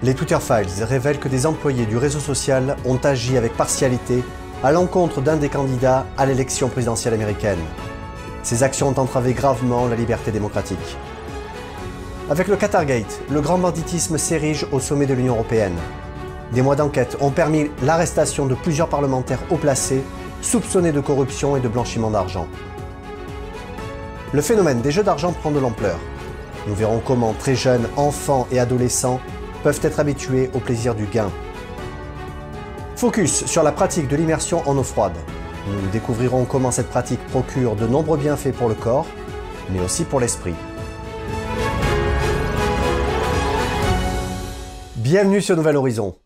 Les Twitter Files révèlent que des employés du réseau social ont agi avec partialité à l'encontre d'un des candidats à l'élection présidentielle américaine. Ces actions ont entravé gravement la liberté démocratique. Avec le Qatargate, le grand banditisme s'érige au sommet de l'Union européenne. Des mois d'enquête ont permis l'arrestation de plusieurs parlementaires haut placés, soupçonnés de corruption et de blanchiment d'argent. Le phénomène des jeux d'argent prend de l'ampleur. Nous verrons comment très jeunes, enfants et adolescents peuvent être habitués au plaisir du gain. Focus sur la pratique de l'immersion en eau froide. Nous découvrirons comment cette pratique procure de nombreux bienfaits pour le corps, mais aussi pour l'esprit. Bienvenue sur Nouvel Horizon.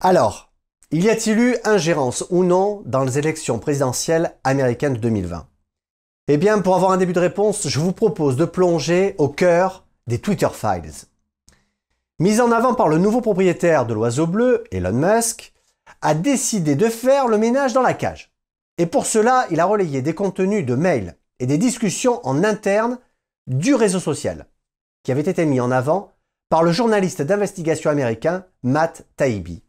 Alors, y a-t-il eu ingérence ou non dans les élections présidentielles américaines de 2020 Eh bien, pour avoir un début de réponse, je vous propose de plonger au cœur des Twitter Files. Mis en avant par le nouveau propriétaire de l'oiseau bleu, Elon Musk, a décidé de faire le ménage dans la cage. Et pour cela, il a relayé des contenus de mails et des discussions en interne du réseau social, qui avaient été mis en avant par le journaliste d'investigation américain Matt Taibbi.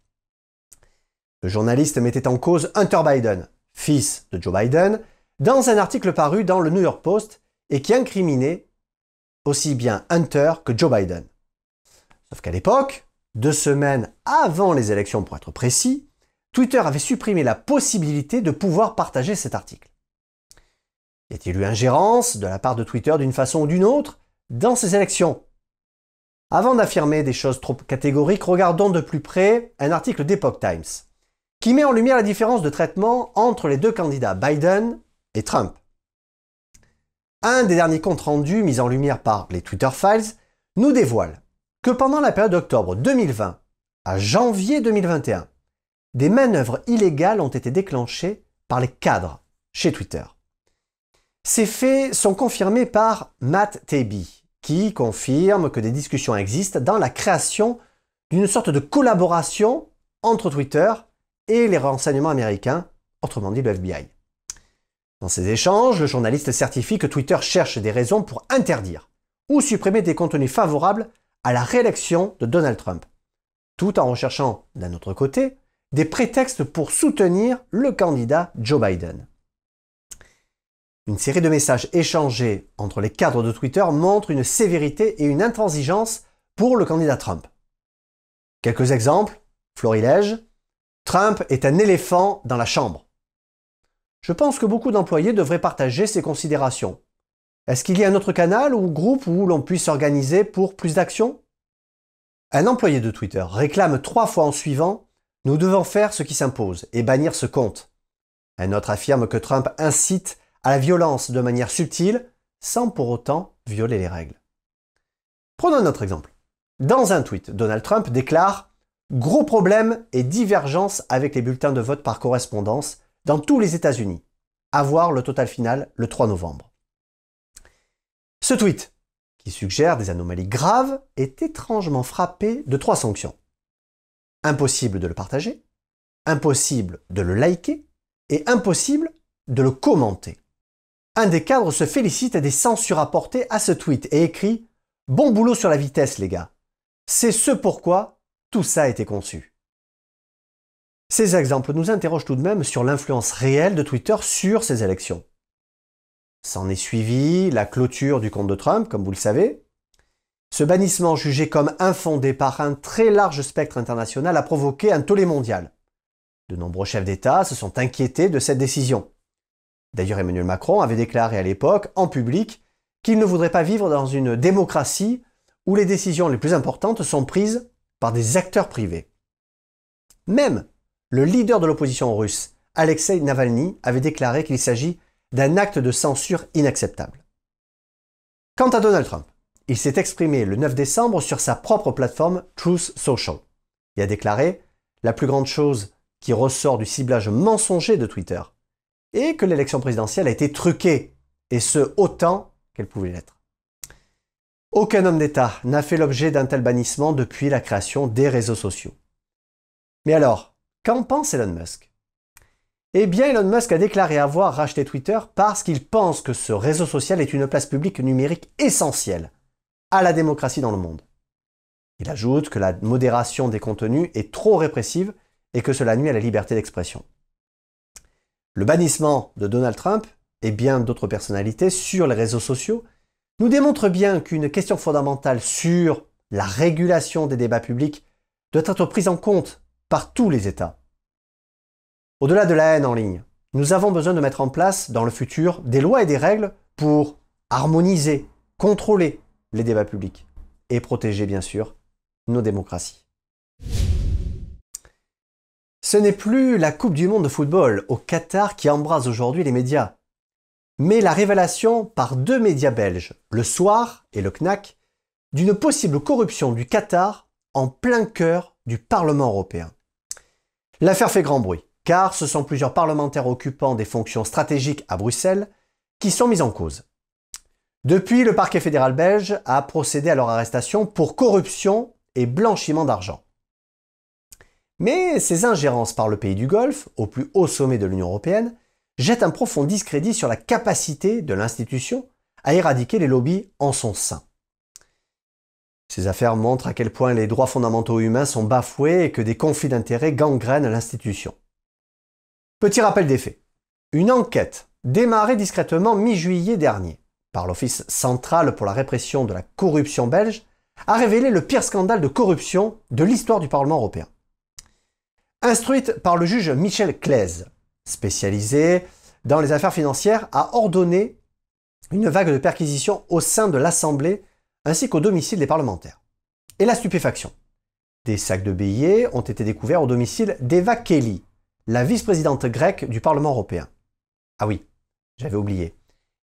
Le journaliste mettait en cause Hunter Biden, fils de Joe Biden, dans un article paru dans le New York Post et qui incriminait aussi bien Hunter que Joe Biden. Sauf qu'à l'époque, deux semaines avant les élections pour être précis, Twitter avait supprimé la possibilité de pouvoir partager cet article. Y a-t-il eu ingérence de la part de Twitter d'une façon ou d'une autre dans ces élections? Avant d'affirmer des choses trop catégoriques, regardons de plus près un article d'Epoch Times qui met en lumière la différence de traitement entre les deux candidats, Biden et Trump. Un des derniers comptes rendus mis en lumière par les Twitter Files nous dévoile que pendant la période d'octobre 2020 à janvier 2021, des manœuvres illégales ont été déclenchées par les cadres chez Twitter. Ces faits sont confirmés par Matt Taibbi, qui confirme que des discussions existent dans la création d'une sorte de collaboration entre Twitter et les renseignements américains, autrement dit le FBI. Dans ces échanges, le journaliste certifie que Twitter cherche des raisons pour interdire ou supprimer des contenus favorables à la réélection de Donald Trump, tout en recherchant, d'un autre côté, des prétextes pour soutenir le candidat Joe Biden. Une série de messages échangés entre les cadres de Twitter montre une sévérité et une intransigeance pour le candidat Trump. Quelques exemples, florilège, Trump est un éléphant dans la chambre. Je pense que beaucoup d'employés devraient partager ces considérations. Est-ce qu'il y a un autre canal ou groupe où l'on puisse s'organiser pour plus d'actions Un employé de Twitter réclame trois fois en suivant nous devons faire ce qui s'impose et bannir ce compte. Un autre affirme que Trump incite à la violence de manière subtile sans pour autant violer les règles. Prenons un autre exemple. Dans un tweet, Donald Trump déclare Gros problème et divergence avec les bulletins de vote par correspondance dans tous les États-Unis. À voir le total final le 3 novembre. Ce tweet, qui suggère des anomalies graves, est étrangement frappé de trois sanctions. Impossible de le partager, impossible de le liker et impossible de le commenter. Un des cadres se félicite des censures apportées à ce tweet et écrit Bon boulot sur la vitesse, les gars. C'est ce pourquoi tout ça a été conçu. Ces exemples nous interrogent tout de même sur l'influence réelle de Twitter sur ces élections. S'en est suivi la clôture du compte de Trump, comme vous le savez, ce bannissement jugé comme infondé par un très large spectre international a provoqué un tollé mondial. De nombreux chefs d'État se sont inquiétés de cette décision. D'ailleurs, Emmanuel Macron avait déclaré à l'époque, en public, qu'il ne voudrait pas vivre dans une démocratie où les décisions les plus importantes sont prises par des acteurs privés. Même le leader de l'opposition russe, Alexei Navalny, avait déclaré qu'il s'agit d'un acte de censure inacceptable. Quant à Donald Trump, il s'est exprimé le 9 décembre sur sa propre plateforme Truth Social. Il a déclaré la plus grande chose qui ressort du ciblage mensonger de Twitter et que l'élection présidentielle a été truquée, et ce autant qu'elle pouvait l'être. Aucun homme d'État n'a fait l'objet d'un tel bannissement depuis la création des réseaux sociaux. Mais alors, qu'en pense Elon Musk? Eh bien, Elon Musk a déclaré avoir racheté Twitter parce qu'il pense que ce réseau social est une place publique numérique essentielle à la démocratie dans le monde. Il ajoute que la modération des contenus est trop répressive et que cela nuit à la liberté d'expression. Le bannissement de Donald Trump et bien d'autres personnalités sur les réseaux sociaux nous démontre bien qu'une question fondamentale sur la régulation des débats publics doit être prise en compte par tous les États. Au-delà de la haine en ligne, nous avons besoin de mettre en place dans le futur des lois et des règles pour harmoniser, contrôler les débats publics et protéger bien sûr nos démocraties. Ce n'est plus la Coupe du Monde de football au Qatar qui embrase aujourd'hui les médias, mais la révélation par deux médias belges, Le Soir et le CNAC, d'une possible corruption du Qatar en plein cœur du Parlement européen. L'affaire fait grand bruit, car ce sont plusieurs parlementaires occupant des fonctions stratégiques à Bruxelles qui sont mis en cause. Depuis, le parquet fédéral belge a procédé à leur arrestation pour corruption et blanchiment d'argent. Mais ces ingérences par le pays du Golfe, au plus haut sommet de l'Union européenne, jettent un profond discrédit sur la capacité de l'institution à éradiquer les lobbies en son sein. Ces affaires montrent à quel point les droits fondamentaux humains sont bafoués et que des conflits d'intérêts gangrènent l'institution. Petit rappel des faits. Une enquête démarrée discrètement mi-juillet dernier par l'Office central pour la répression de la corruption belge a révélé le pire scandale de corruption de l'histoire du Parlement européen. Instruite par le juge Michel Claise, spécialisé dans les affaires financières, a ordonné une vague de perquisitions au sein de l'Assemblée ainsi qu'au domicile des parlementaires. Et la stupéfaction. Des sacs de billets ont été découverts au domicile d'Eva Kelly, la vice-présidente grecque du Parlement européen. Ah oui, j'avais oublié.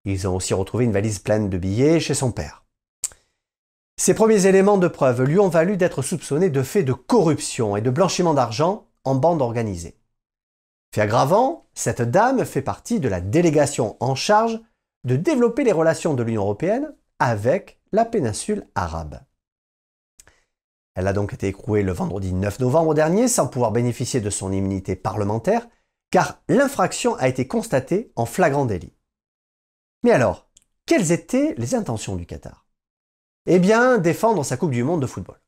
Ils ont aussi retrouvé une valise pleine de billets chez son père. Ces premiers éléments de preuve lui ont valu d'être soupçonné de faits de corruption et de blanchiment d'argent en bande organisée. Fait aggravant, cette dame fait partie de la délégation en charge de développer les relations de l'Union européenne avec la péninsule arabe. Elle a donc été écrouée le vendredi 9 novembre dernier sans pouvoir bénéficier de son immunité parlementaire, car l'infraction a été constatée en flagrant délit. Mais alors, quelles étaient les intentions du Qatar? Eh bien, défendre sa Coupe du Monde de football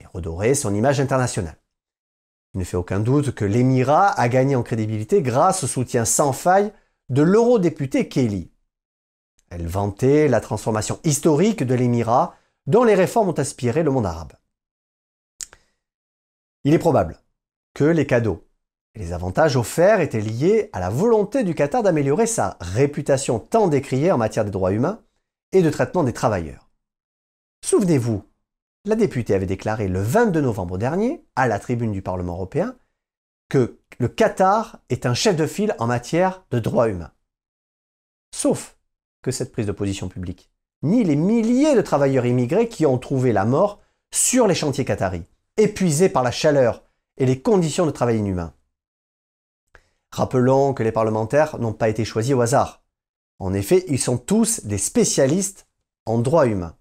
et redorer son image internationale. Il ne fait aucun doute que l'Émirat a gagné en crédibilité grâce au soutien sans faille de l'eurodéputé Kelly, elle vantait la transformation historique de l'Émirat dont les réformes ont aspiré le monde arabe. Il est probable que les cadeaux et les avantages offerts étaient liés à la volonté du Qatar d'améliorer sa réputation tant décriée en matière des droits humains et de traitement des travailleurs. Souvenez-vous, la députée avait déclaré le 22 novembre dernier, à la tribune du Parlement européen, que le Qatar est un chef de file en matière de droits humains. Sauf que cette prise de position publique, ni les milliers de travailleurs immigrés qui ont trouvé la mort sur les chantiers qataris, épuisés par la chaleur et les conditions de travail inhumains. Rappelons que les parlementaires n'ont pas été choisis au hasard. En effet, ils sont tous des spécialistes en droit humain.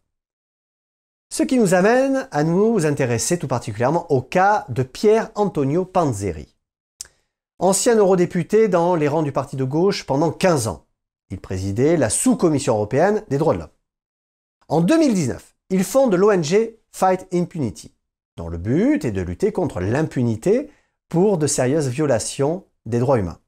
Ce qui nous amène à nous intéresser tout particulièrement au cas de Pierre Antonio Panzeri. Ancien eurodéputé dans les rangs du parti de gauche pendant 15 ans. Il présidait la sous-commission européenne des droits de l'homme. En 2019, il fonde l'ONG Fight Impunity, dont le but est de lutter contre l'impunité pour de sérieuses violations des droits humains.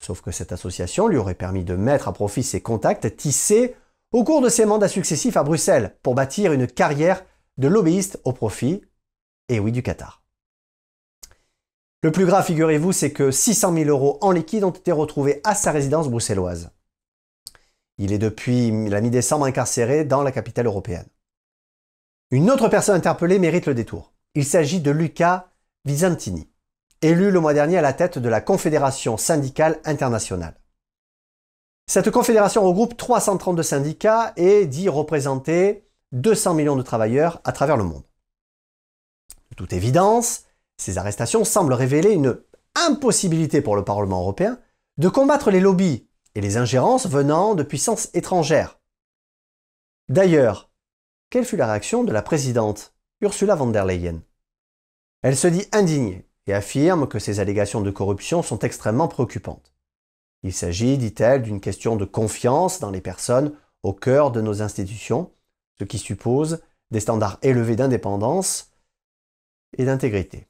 Sauf que cette association lui aurait permis de mettre à profit ses contacts tissés au cours de ses mandats successifs à Bruxelles pour bâtir une carrière de lobbyiste au profit, et oui, du Qatar. Le plus grave, figurez-vous, c'est que 600 000 euros en liquide ont été retrouvés à sa résidence bruxelloise. Il est depuis la mi-décembre incarcéré dans la capitale européenne. Une autre personne interpellée mérite le détour. Il s'agit de Luca Visantini, élu le mois dernier à la tête de la Confédération syndicale internationale. Cette confédération regroupe 332 syndicats et dit représenter 200 millions de travailleurs à travers le monde. De toute évidence, ces arrestations semblent révéler une impossibilité pour le Parlement européen de combattre les lobbies et les ingérences venant de puissances étrangères. D'ailleurs, quelle fut la réaction de la présidente Ursula von der Leyen? Elle se dit indignée et affirme que ces allégations de corruption sont extrêmement préoccupantes. Il s'agit, dit-elle, d'une question de confiance dans les personnes au cœur de nos institutions, ce qui suppose des standards élevés d'indépendance et d'intégrité.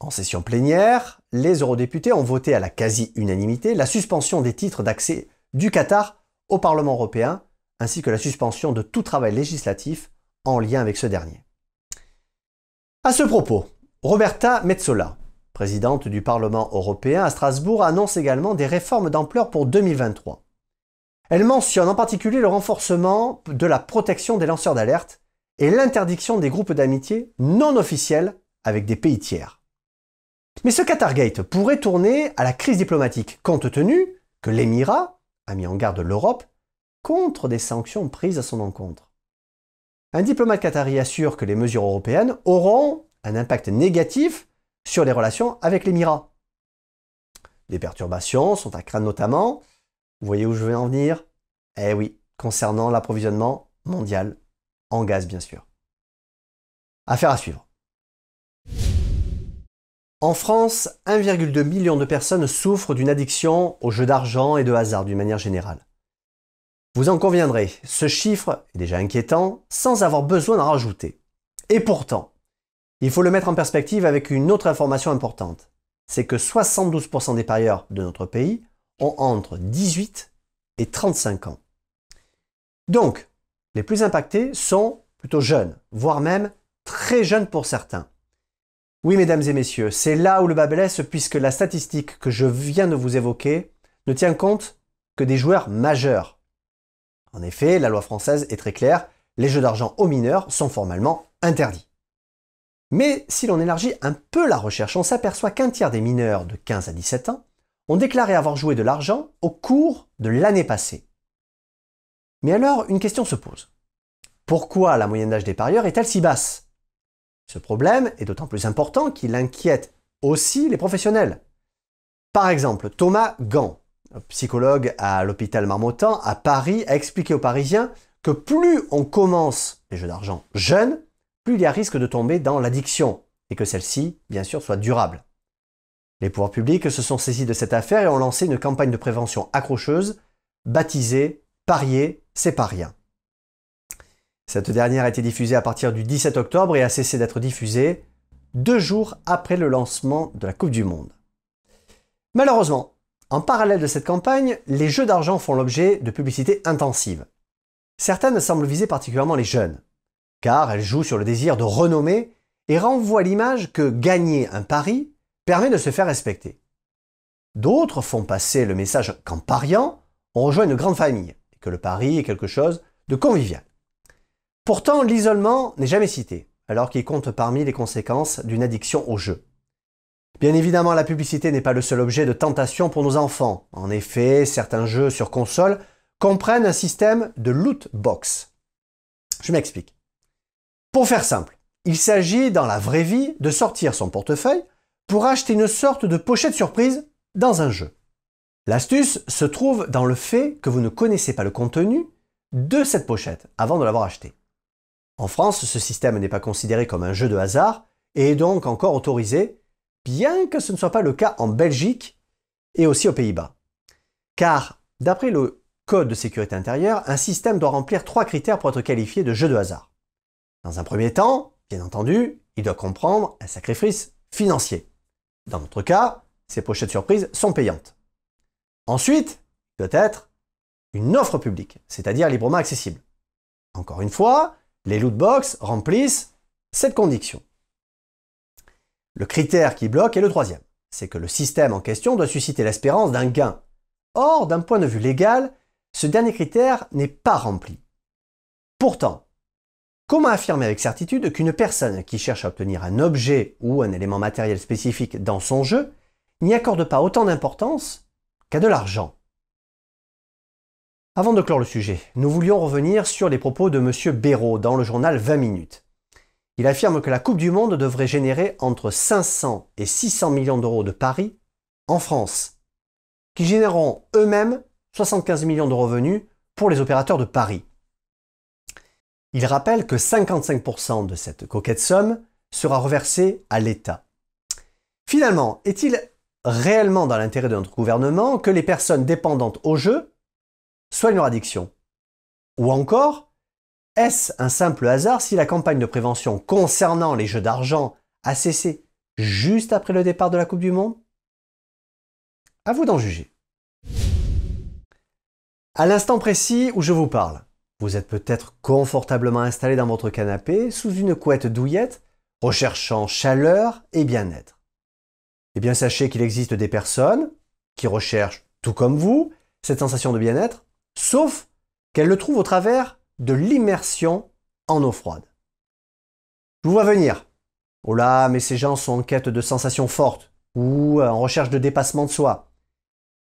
En session plénière, les eurodéputés ont voté à la quasi-unanimité la suspension des titres d'accès du Qatar au Parlement européen, ainsi que la suspension de tout travail législatif en lien avec ce dernier. À ce propos, Roberta Metsola, présidente du Parlement européen à Strasbourg, annonce également des réformes d'ampleur pour 2023. Elle mentionne en particulier le renforcement de la protection des lanceurs d'alerte et l'interdiction des groupes d'amitié non officiels avec des pays tiers. Mais ce Qatargate pourrait tourner à la crise diplomatique, compte tenu que l'Émirat a mis en garde l'Europe contre des sanctions prises à son encontre. Un diplomate qatari assure que les mesures européennes auront un impact négatif sur les relations avec l'Émirat. Des perturbations sont à craindre notamment, vous voyez où je veux en venir? Eh oui, concernant l'approvisionnement mondial en gaz bien sûr. Affaire à suivre. En France, 1,2 million de personnes souffrent d'une addiction aux jeux d'argent et de hasard d'une manière générale. Vous en conviendrez, ce chiffre est déjà inquiétant sans avoir besoin d'en rajouter. Et pourtant, il faut le mettre en perspective avec une autre information importante. C'est que 72% des parieurs de notre pays ont entre 18 et 35 ans. Donc, les plus impactés sont plutôt jeunes, voire même très jeunes pour certains. Oui, mesdames et messieurs, c'est là où le bas blesse puisque la statistique que je viens de vous évoquer ne tient compte que des joueurs majeurs. En effet, la loi française est très claire, les jeux d'argent aux mineurs sont formellement interdits. Mais si l'on élargit un peu la recherche, on s'aperçoit qu'un tiers des mineurs de 15 à 17 ans ont déclaré avoir joué de l'argent au cours de l'année passée. Mais alors, une question se pose. Pourquoi la moyenne d'âge des parieurs est-elle si basse? Ce problème est d'autant plus important qu'il inquiète aussi les professionnels. Par exemple, Thomas Gant, psychologue à l'hôpital Marmottan à Paris, a expliqué aux Parisiens que plus on commence les jeux d'argent jeunes, plus il y a risque de tomber dans l'addiction et que celle-ci, bien sûr, soit durable. Les pouvoirs publics se sont saisis de cette affaire et ont lancé une campagne de prévention accrocheuse baptisée Parier, c'est pas rien. Cette dernière a été diffusée à partir du 17 octobre et a cessé d'être diffusée deux jours après le lancement de la Coupe du Monde. Malheureusement, en parallèle de cette campagne, les jeux d'argent font l'objet de publicités intensives. Certaines semblent viser particulièrement les jeunes, car elles jouent sur le désir de renommée et renvoient l'image que gagner un pari permet de se faire respecter. D'autres font passer le message qu'en pariant, on rejoint une grande famille et que le pari est quelque chose de convivial. Pourtant, l'isolement n'est jamais cité, alors qu'il compte parmi les conséquences d'une addiction au jeu. Bien évidemment, la publicité n'est pas le seul objet de tentation pour nos enfants. En effet, certains jeux sur console comprennent un système de loot box. Je m'explique. Pour faire simple, il s'agit dans la vraie vie de sortir son portefeuille pour acheter une sorte de pochette surprise dans un jeu. L'astuce se trouve dans le fait que vous ne connaissez pas le contenu de cette pochette avant de l'avoir achetée. En France, ce système n'est pas considéré comme un jeu de hasard et est donc encore autorisé, bien que ce ne soit pas le cas en Belgique et aussi aux Pays-Bas. Car, d'après le Code de sécurité intérieure, un système doit remplir trois critères pour être qualifié de jeu de hasard. Dans un premier temps, bien entendu, il doit comprendre un sacrifice financier. Dans notre cas, ces pochettes surprises sont payantes. Ensuite, il doit être une offre publique, c'est-à-dire librement accessible. Encore une fois, les lootbox remplissent cette condition. Le critère qui bloque est le troisième. C'est que le système en question doit susciter l'espérance d'un gain. Or, d'un point de vue légal, ce dernier critère n'est pas rempli. Pourtant, comment affirmer avec certitude qu'une personne qui cherche à obtenir un objet ou un élément matériel spécifique dans son jeu n'y accorde pas autant d'importance qu'à de l'argent? Avant de clore le sujet, nous voulions revenir sur les propos de M. Béraud dans le journal 20 minutes. Il affirme que la Coupe du Monde devrait générer entre 500 et 600 millions d'euros de paris en France, qui généreront eux-mêmes 75 millions de revenus pour les opérateurs de paris. Il rappelle que 55% de cette coquette somme sera reversée à l'État. Finalement, est-il réellement dans l'intérêt de notre gouvernement que les personnes dépendantes au jeu soit leur addiction Ou encore, Est-ce un simple hasard si la campagne de prévention concernant les jeux d'argent a cessé juste après le départ de la Coupe du Monde? À vous d'en juger. À l'instant précis où je vous parle, vous êtes peut-être confortablement installé dans votre canapé sous une couette douillette, recherchant chaleur et bien-être. Eh bien, sachez qu'il existe des personnes qui recherchent, tout comme vous, cette sensation de bien-être, sauf qu'elles le trouvent au travers de l'immersion en eau froide. Je vous vois venir. Oh là, mais ces gens sont en quête de sensations fortes ou en recherche de dépassement de soi.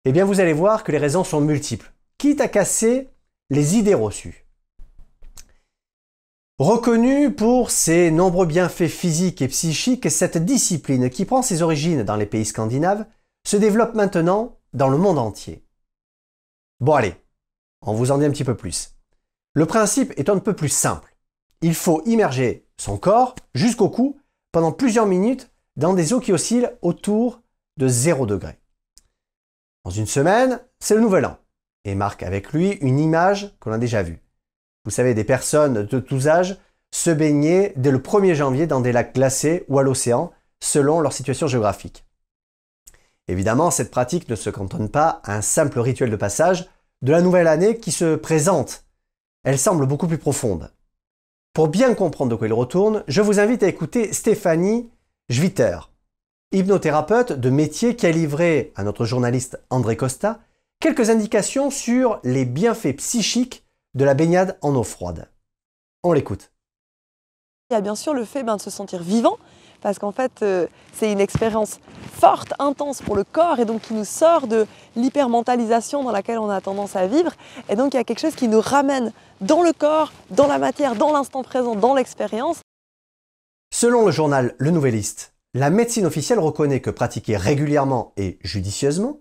Eh bien, vous allez voir que les raisons sont multiples, quitte à casser les idées reçues. Reconnue pour ses nombreux bienfaits physiques et psychiques, cette discipline, qui prend ses origines dans les pays scandinaves, se développe maintenant dans le monde entier. Bon allez, on vous en dit un petit peu plus. Le principe est un peu plus simple. Il faut immerger son corps jusqu'au cou pendant plusieurs minutes dans des eaux qui oscillent autour de 0 degré. Dans une semaine, c'est le nouvel an et marque avec lui une image qu'on a déjà vue. Vous savez, des personnes de tous âges se baigner dès le 1er janvier dans des lacs glacés ou à l'océan, selon leur situation géographique. Évidemment, cette pratique ne se cantonne pas à un simple rituel de passage de la nouvelle année qui se présente. Elle semble beaucoup plus profonde. Pour bien comprendre de quoi il retourne, je vous invite à écouter Stéphanie Schwitter, hypnothérapeute de métier qui a livré à notre journaliste André Costa quelques indications sur les bienfaits psychiques de la baignade en eau froide. On l'écoute. Il y a bien sûr le fait ben, de se sentir vivant, parce qu'en fait, euh, c'est une expérience forte, intense pour le corps, et donc qui nous sort de l'hypermentalisation dans laquelle on a tendance à vivre. Et donc, il y a quelque chose qui nous ramène dans le corps, dans la matière, dans l'instant présent, dans l'expérience. Selon le journal Le Nouvelliste, la médecine officielle reconnaît que pratiquer régulièrement et judicieusement,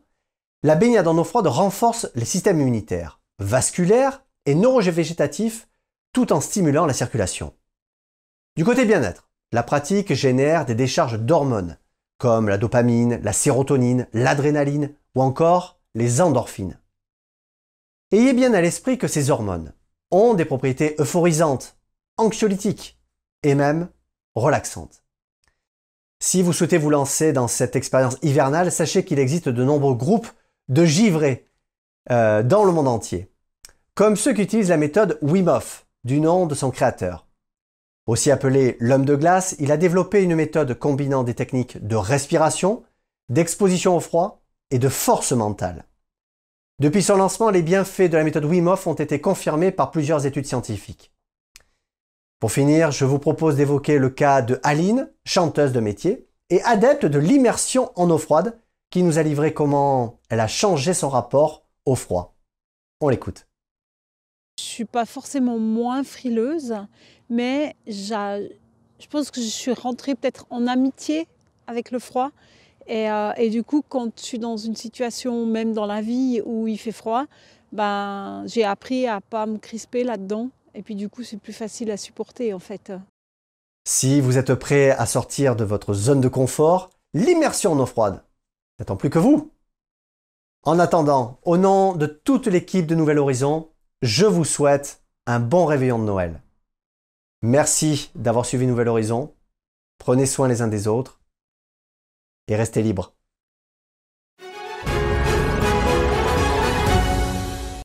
la baignade en eau froide renforce les systèmes immunitaires, vasculaires et neurovégétatifs tout en stimulant la circulation. Du côté bien-être, la pratique génère des décharges d'hormones, comme la dopamine, la sérotonine, l'adrénaline ou encore les endorphines. Ayez bien à l'esprit que ces hormones ont des propriétés euphorisantes, anxiolytiques et même relaxantes. Si vous souhaitez vous lancer dans cette expérience hivernale, sachez qu'il existe de nombreux groupes de givrés euh, dans le monde entier, comme ceux qui utilisent la méthode Wim Hof, du nom de son créateur. Aussi appelé l'homme de glace, il a développé une méthode combinant des techniques de respiration, d'exposition au froid et de force mentale. Depuis son lancement, les bienfaits de la méthode Wim Hof ont été confirmés par plusieurs études scientifiques. Pour finir, je vous propose d'évoquer le cas de Aline, chanteuse de métier et adepte de l'immersion en eau froide, qui nous a livré comment elle a changé son rapport au froid. On l'écoute. Je suis pas forcément moins frileuse, mais je pense que je suis rentrée peut-être en amitié avec le froid. Euh, et, du coup, quand je suis dans une situation, même dans la vie, où il fait froid, ben, j'ai appris à pas me crisper là-dedans. Et puis du coup, c'est plus facile à supporter en fait. Si vous êtes prêt à sortir de votre zone de confort, l'immersion en eau froide n'attend plus que vous. En attendant, au nom de toute l'équipe de Nouvel Horizon, je vous souhaite un bon réveillon de Noël. Merci d'avoir suivi Nouvel Horizon. Prenez soin les uns des autres et restez libres.